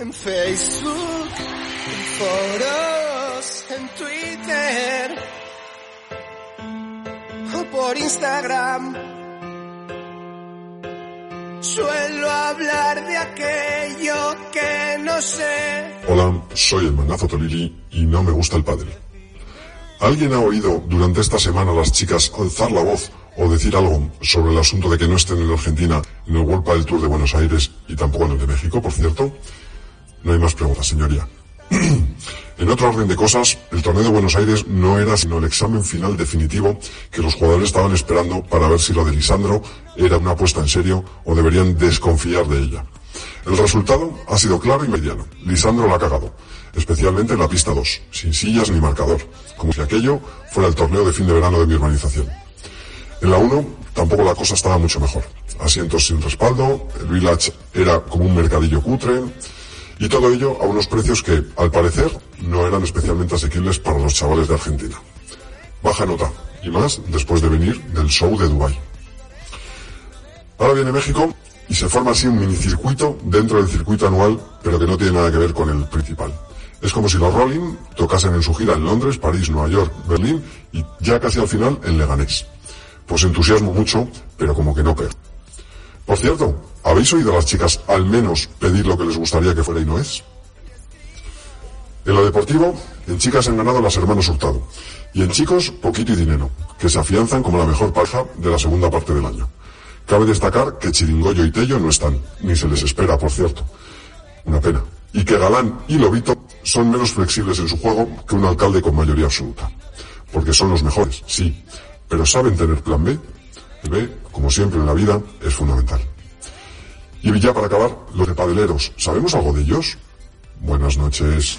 en Facebook, en foros, en Twitter o por Instagram. Suelo hablar de aquello que no sé. Hola, soy el mangazo Tolili y no me gusta el pádel. ¿Alguien ha oído durante esta semana las chicas alzar la voz o decir algo sobre el asunto de que no estén en Argentina en el World del Tour de Buenos Aires y tampoco en el de México, por cierto? No hay más preguntas, señoría. en otro orden de cosas, el torneo de Buenos Aires no era sino el examen final definitivo que los jugadores estaban esperando para ver si lo de Lisandro era una apuesta en serio o deberían desconfiar de ella. El resultado ha sido claro y mediano. Lisandro la ha cagado, especialmente en la pista 2, sin sillas ni marcador, como si aquello fuera el torneo de fin de verano de mi urbanización. En la 1 tampoco la cosa estaba mucho mejor. Asientos sin respaldo, el village era como un mercadillo cutre, y todo ello a unos precios que, al parecer, no eran especialmente asequibles para los chavales de Argentina. Baja nota, y más después de venir del show de Dubai. Ahora viene México y se forma así un minicircuito dentro del circuito anual, pero que no tiene nada que ver con el principal. Es como si los Rolling tocasen en su gira en Londres, París, Nueva York, Berlín y ya casi al final en Leganés. Pues entusiasmo mucho, pero como que no pero. Por cierto, ¿habéis oído a las chicas al menos pedir lo que les gustaría que fuera y no es? En lo deportivo, en chicas han ganado las hermanos Hurtado. Y en chicos, poquito y dinero, que se afianzan como la mejor pareja de la segunda parte del año. Cabe destacar que Chiringoyo y Tello no están, ni se les espera, por cierto. Una pena. Y que Galán y Lobito son menos flexibles en su juego que un alcalde con mayoría absoluta. Porque son los mejores, sí, pero ¿saben tener plan B? B, como siempre en la vida, es fundamental. Y ya para acabar, los de padeleros, ¿sabemos algo de ellos? Buenas noches.